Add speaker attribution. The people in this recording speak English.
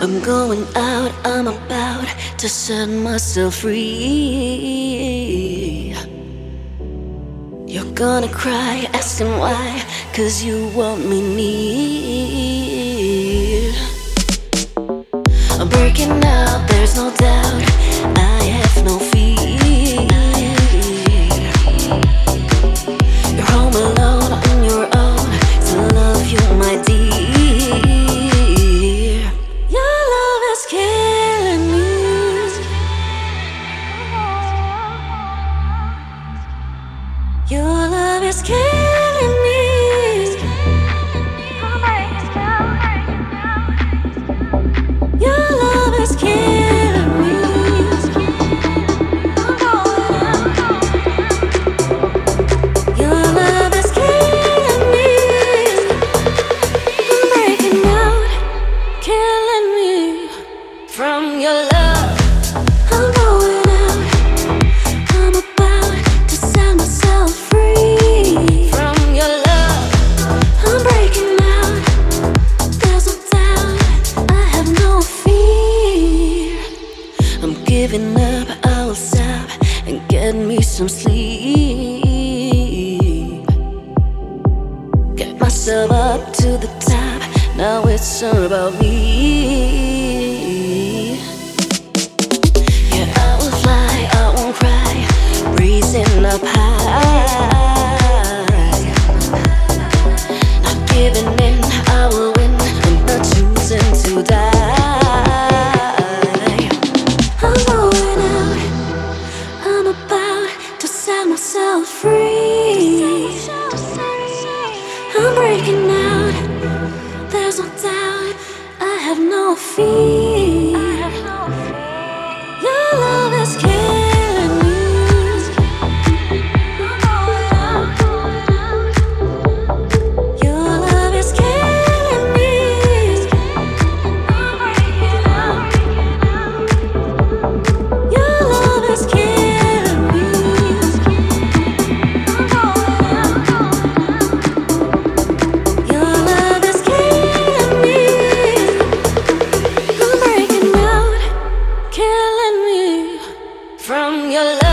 Speaker 1: I'm going out, I'm about to set myself free. You're gonna cry, asking why, cause you want me near. I'm breaking out, there's no doubt, I have no fear. Your love is killing I'm giving up. I will stop and get me some sleep. Get myself up to the top. Now it's all about me. Yeah, I will fly, I won't cry, raising up high. I'm breaking out, there's no doubt, I have no fear. Your love.